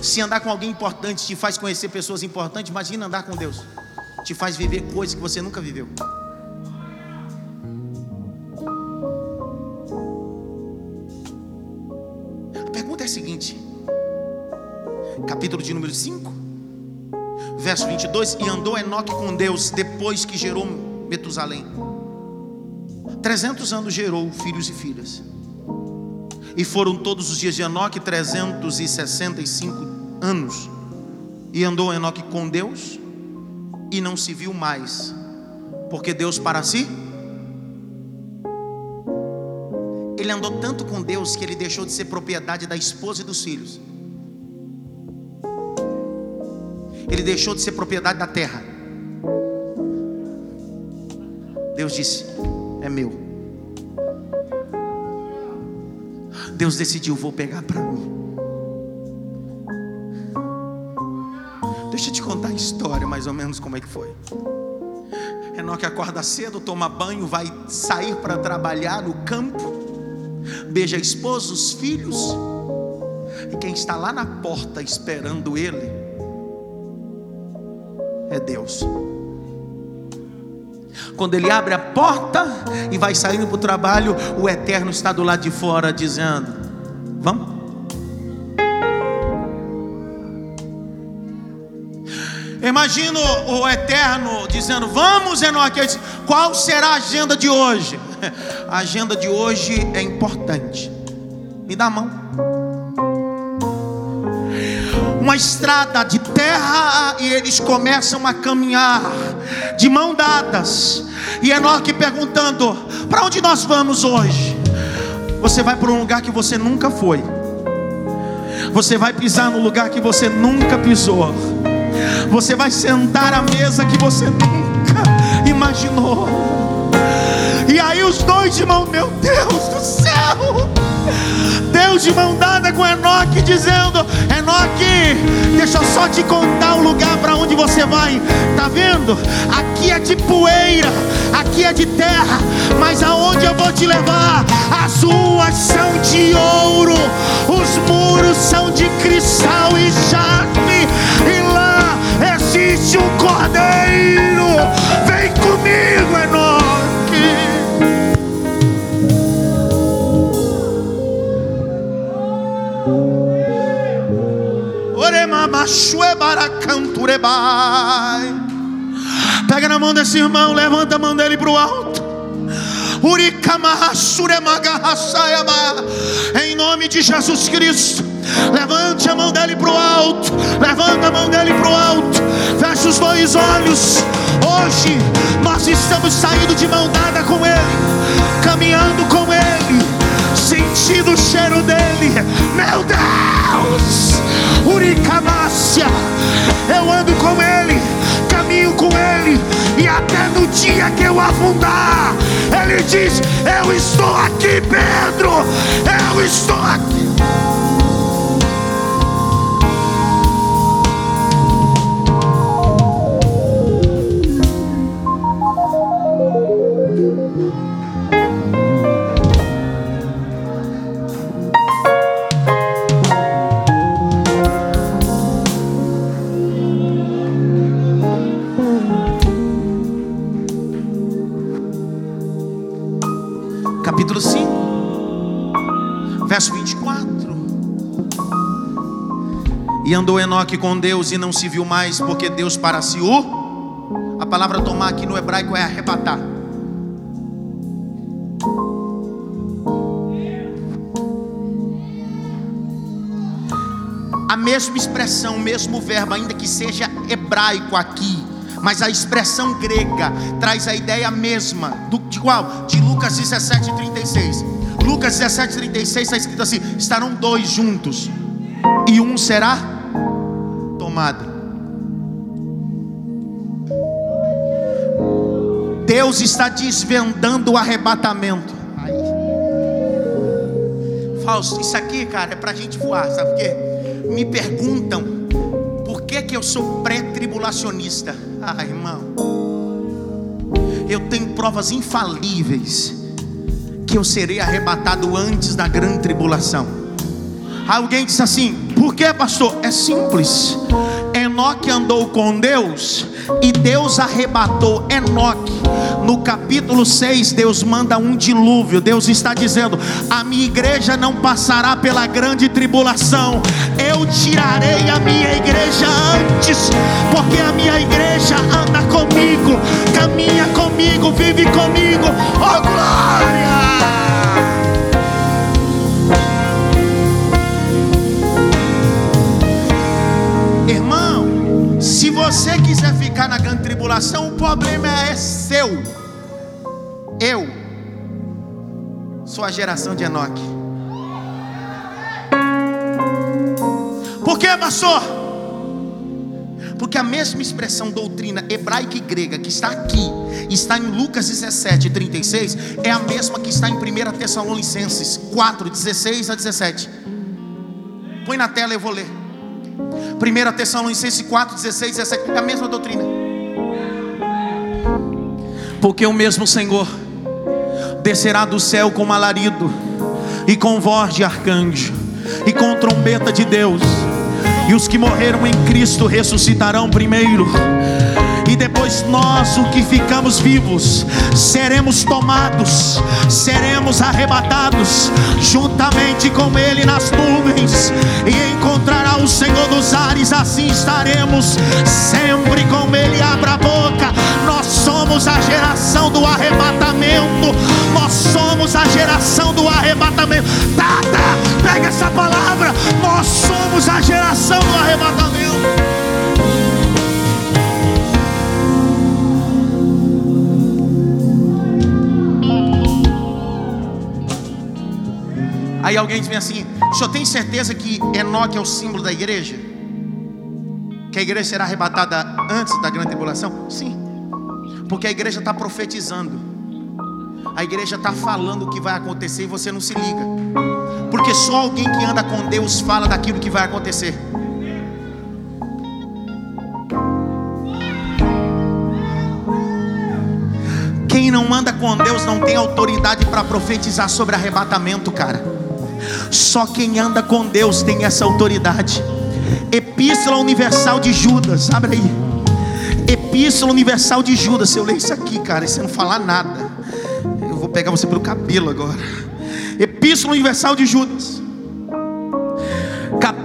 Se andar com alguém importante te faz conhecer pessoas importantes, imagina andar com Deus. Te faz viver coisas que você nunca viveu. A pergunta é a seguinte: capítulo de número 5, verso 22. E andou Enoque com Deus depois que gerou Metusalém. 300 anos gerou filhos e filhas. E foram todos os dias de Enoque 365 anos. E andou Enoque com Deus e não se viu mais, porque Deus para si. Ele andou tanto com Deus que ele deixou de ser propriedade da esposa e dos filhos. Ele deixou de ser propriedade da terra. Deus disse: É meu. Deus decidiu: Vou pegar para mim. Deixa eu te contar a história, mais ou menos como é que foi. Enoque acorda cedo, toma banho, vai sair para trabalhar no campo, beija a esposa, os filhos, e quem está lá na porta esperando ele é Deus. Quando ele abre a porta e vai saindo para o trabalho, o Eterno está do lado de fora dizendo: Vamos. Imagino o Eterno dizendo: Vamos, Enoque. Qual será a agenda de hoje? A agenda de hoje é importante. Me dá a mão. Uma estrada de terra e eles começam a caminhar de mão dadas. E Enoque perguntando: Para onde nós vamos hoje? Você vai para um lugar que você nunca foi. Você vai pisar no lugar que você nunca pisou. Você vai sentar à mesa que você nunca imaginou. E aí os dois irmãos, meu Deus do céu! Deus de mão dada com Enoque, dizendo: Enoque, deixa eu só te contar o lugar para onde você vai. Tá vendo? Aqui é de poeira, aqui é de terra, mas aonde eu vou te levar? As ruas são de ouro, os muros são de cristal e jaspe, e lá existe um cordeiro. Vem comigo, Enoque. Pega na mão desse irmão, levanta a mão dele para o alto. Em nome de Jesus Cristo, levante a mão dele para o alto. Levanta a mão dele para o alto. Feche os dois olhos. Hoje nós estamos saindo de mão dada com Ele, caminhando com Ele, sentindo o cheiro dele. Meu Deus! Uricamácia, eu ando com Ele, caminho com Ele, e até no dia que eu afundar, Ele diz: Eu estou aqui, Pedro, eu estou aqui. Andou Enoque com Deus e não se viu mais, porque Deus para si o. A palavra tomar aqui no hebraico é arrebatar. A mesma expressão, o mesmo verbo, ainda que seja hebraico aqui, mas a expressão grega traz a ideia mesma. Do, de qual? De Lucas 17, 36. Lucas 17, 36 está escrito assim: estarão dois juntos, e um será tomado. Deus está desvendando o arrebatamento. Fausto, isso aqui, cara, é para a gente voar, sabe por quê? Me perguntam por que, que eu sou pré-tribulacionista. Ah, irmão, eu tenho provas infalíveis que eu serei arrebatado antes da grande tribulação. Alguém disse assim: por que, pastor? É simples. Enoque andou com Deus e Deus arrebatou Enoque. No capítulo 6, Deus manda um dilúvio. Deus está dizendo: A minha igreja não passará pela grande tribulação. Eu tirarei a minha igreja antes, porque a minha igreja anda comigo, caminha comigo, vive comigo. Oh glória! Você quiser ficar na grande tribulação, o problema é seu. Eu sou a geração de Enoque. Por que, pastor? Porque a mesma expressão doutrina hebraica e grega que está aqui, está em Lucas 17, 36, é a mesma que está em 1 Tessalonicenses 4, 16 a 17. Põe na tela, eu vou ler. 1 Tessalonicenses 4, 16, 17, é a mesma doutrina. Porque o mesmo Senhor descerá do céu com alarido, e com voz de arcanjo, e com trombeta de Deus, e os que morreram em Cristo ressuscitarão primeiro. E depois nós, o que ficamos vivos, seremos tomados, seremos arrebatados juntamente com Ele nas nuvens e encontrará o Senhor dos ares. Assim estaremos sempre com Ele. Abra a boca. Nós somos a geração do arrebatamento. Nós somos a geração do arrebatamento. Tá, pega essa palavra. Nós somos a geração do arrebatamento. Aí alguém diz assim: o senhor tem certeza que Enoque é o símbolo da igreja? Que a igreja será arrebatada antes da grande tribulação? Sim, porque a igreja está profetizando, a igreja está falando o que vai acontecer e você não se liga, porque só alguém que anda com Deus fala daquilo que vai acontecer. Quem não anda com Deus não tem autoridade para profetizar sobre arrebatamento, cara. Só quem anda com Deus tem essa autoridade. Epístola Universal de Judas, abre aí. Epístola Universal de Judas. Se eu ler isso aqui, cara, e você não falar nada, eu vou pegar você pelo cabelo agora. Epístola Universal de Judas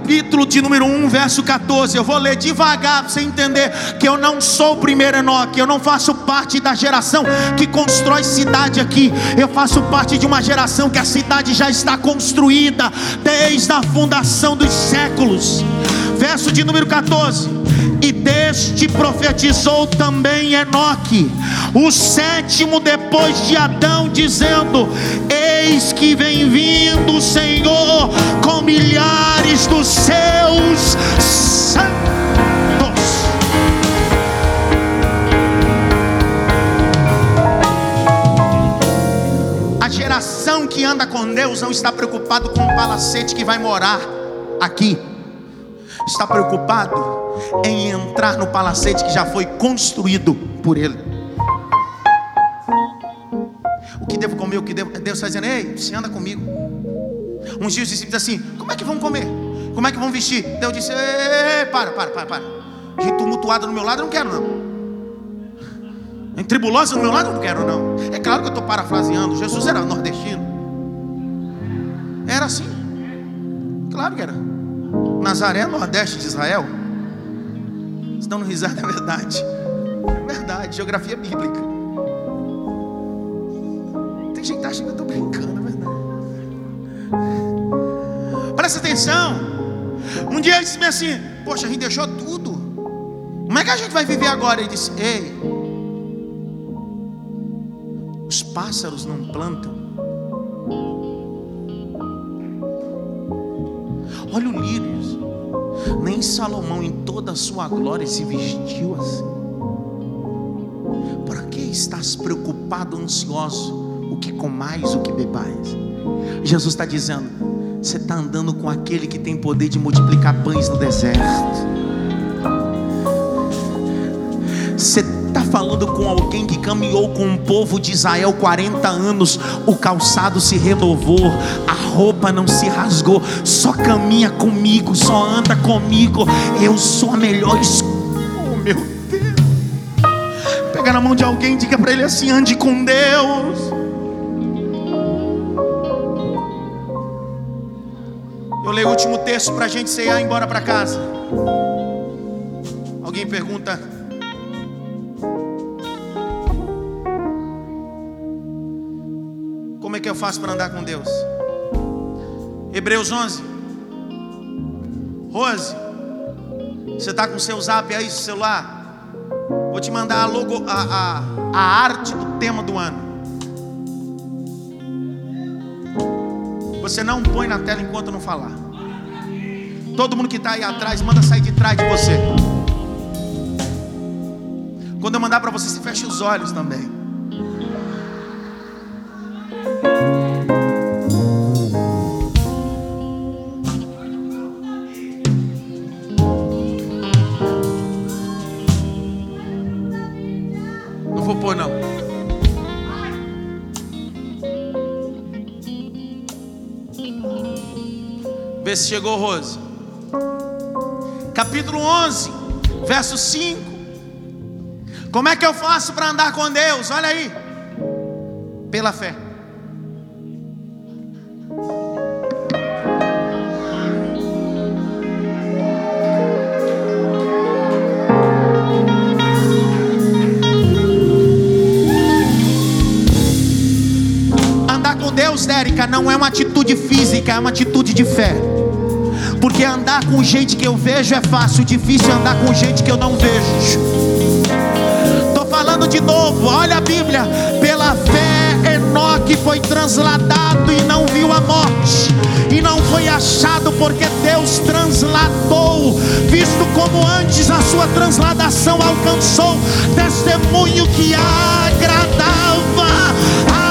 capítulo de número 1, verso 14. Eu vou ler devagar para você entender que eu não sou o primeiro Enoque, eu não faço parte da geração que constrói cidade aqui. Eu faço parte de uma geração que a cidade já está construída desde a fundação dos séculos. Verso de número 14. Deste profetizou também Enoque, o sétimo depois de Adão, dizendo: Eis que vem vindo o Senhor com milhares dos seus santos. A geração que anda com Deus não está preocupado com o palacete que vai morar aqui. Está preocupado em entrar no palacete que já foi construído por Ele. que devo comer, o que devo. Deus está dizendo, ei, você anda comigo. Uns dias os discípulos assim, como é que vão comer? Como é que vão vestir? Deus disse, ei, para, para, para, para. Gente tumultuada no meu lado, eu não quero não. Em tribulosa no meu lado, eu não quero não. É claro que eu estou parafraseando. Jesus era nordestino. Era assim. Claro que era. Nazaré, nordeste de Israel. No risada, é verdade. É verdade, geografia bíblica. Tem gente que acha que eu estou brincando, é verdade. Presta atenção. Um dia ele disse assim: Poxa, a gente deixou tudo. Como é que a gente vai viver agora? Ele disse: Ei, os pássaros não plantam. Nem Salomão, em toda a sua glória, se vestiu assim. Por que estás preocupado, ansioso? o que comais, o que bebais. Jesus está dizendo: você está andando com aquele que tem poder de multiplicar pães no deserto. Você está falando com alguém que caminhou com o povo de Israel 40 anos, o calçado se renovou, a roupa não se rasgou, só caminha comigo, só anda comigo. Eu sou a melhor escola. Oh, meu Deus. Pega na mão de alguém, diga para ele assim: ande com Deus. Eu leio o último texto para a gente ceiar e embora para casa. Alguém pergunta: Faço para andar com Deus? Hebreus 11. Rose, você está com seu zap aí, seu celular? Vou te mandar a, logo, a, a, a arte do tema do ano. Você não põe na tela enquanto não falar. Todo mundo que está aí atrás, manda sair de trás de você. Quando eu mandar para você, você fecha os olhos também. Vê se chegou, Rose. Capítulo 11, verso 5. Como é que eu faço para andar com Deus? Olha aí. Pela fé. Andar com Deus, Érica, não é uma atitude física, é uma atitude de fé. Porque andar com gente que eu vejo é fácil, difícil é andar com gente que eu não vejo. Estou falando de novo, olha a Bíblia. Pela fé, Enoque foi transladado e não viu a morte. E não foi achado porque Deus transladou, visto como antes a sua transladação alcançou testemunho que agradava Em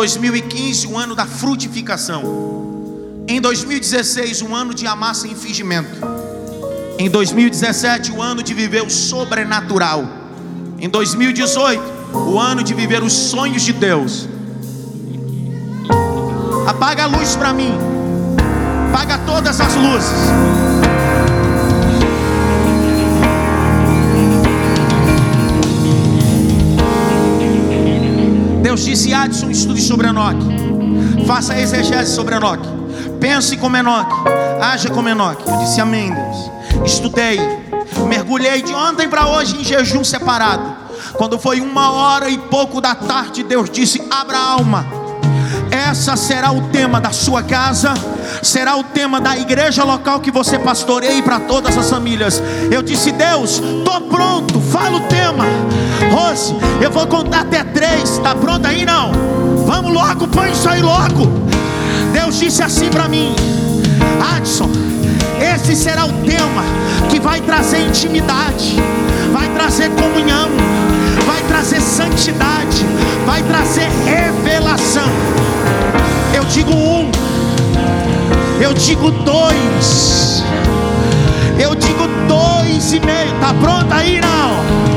2015, o ano da frutificação. Em 2016, um ano de amar sem fingimento. Em 2017, o ano de viver o sobrenatural. Em 2018, o ano de viver os sonhos de Deus. Apaga a luz para mim. Apaga todas as luzes. Deus disse: Adson, estude sobre Enoque. Faça exegese sobre Enoque. Pense como Enoque. Haja como Enoque. Eu disse: Amém, Deus. Estudei. Mergulhei de ontem para hoje em jejum separado. Quando foi uma hora e pouco da tarde, Deus disse: Abra a alma. Essa será o tema da sua casa, será o tema da igreja local que você pastoreie para todas as famílias. Eu disse: Deus, estou pronto, fala o tema. Rose, eu vou contar até três. Está pronto aí não? Vamos logo, põe isso aí logo. Deus disse assim para mim, Adson, esse será o tema que vai trazer intimidade, vai trazer comunhão, vai trazer santidade, vai trazer revelação. Digo um, eu digo dois, eu digo dois e meio. Tá pronto aí não?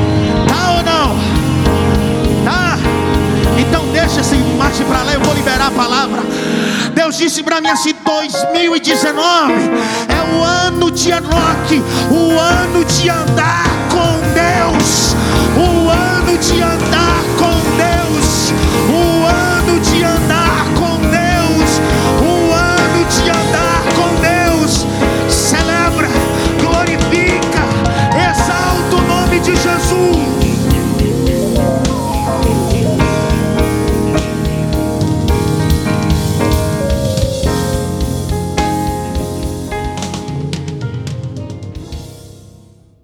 deixa esse marche para lá, eu vou liberar a palavra. Deus disse para mim assim: 2019 é o ano de Enoque, o ano de andar com Deus, o ano de andar com Deus, o ano de andar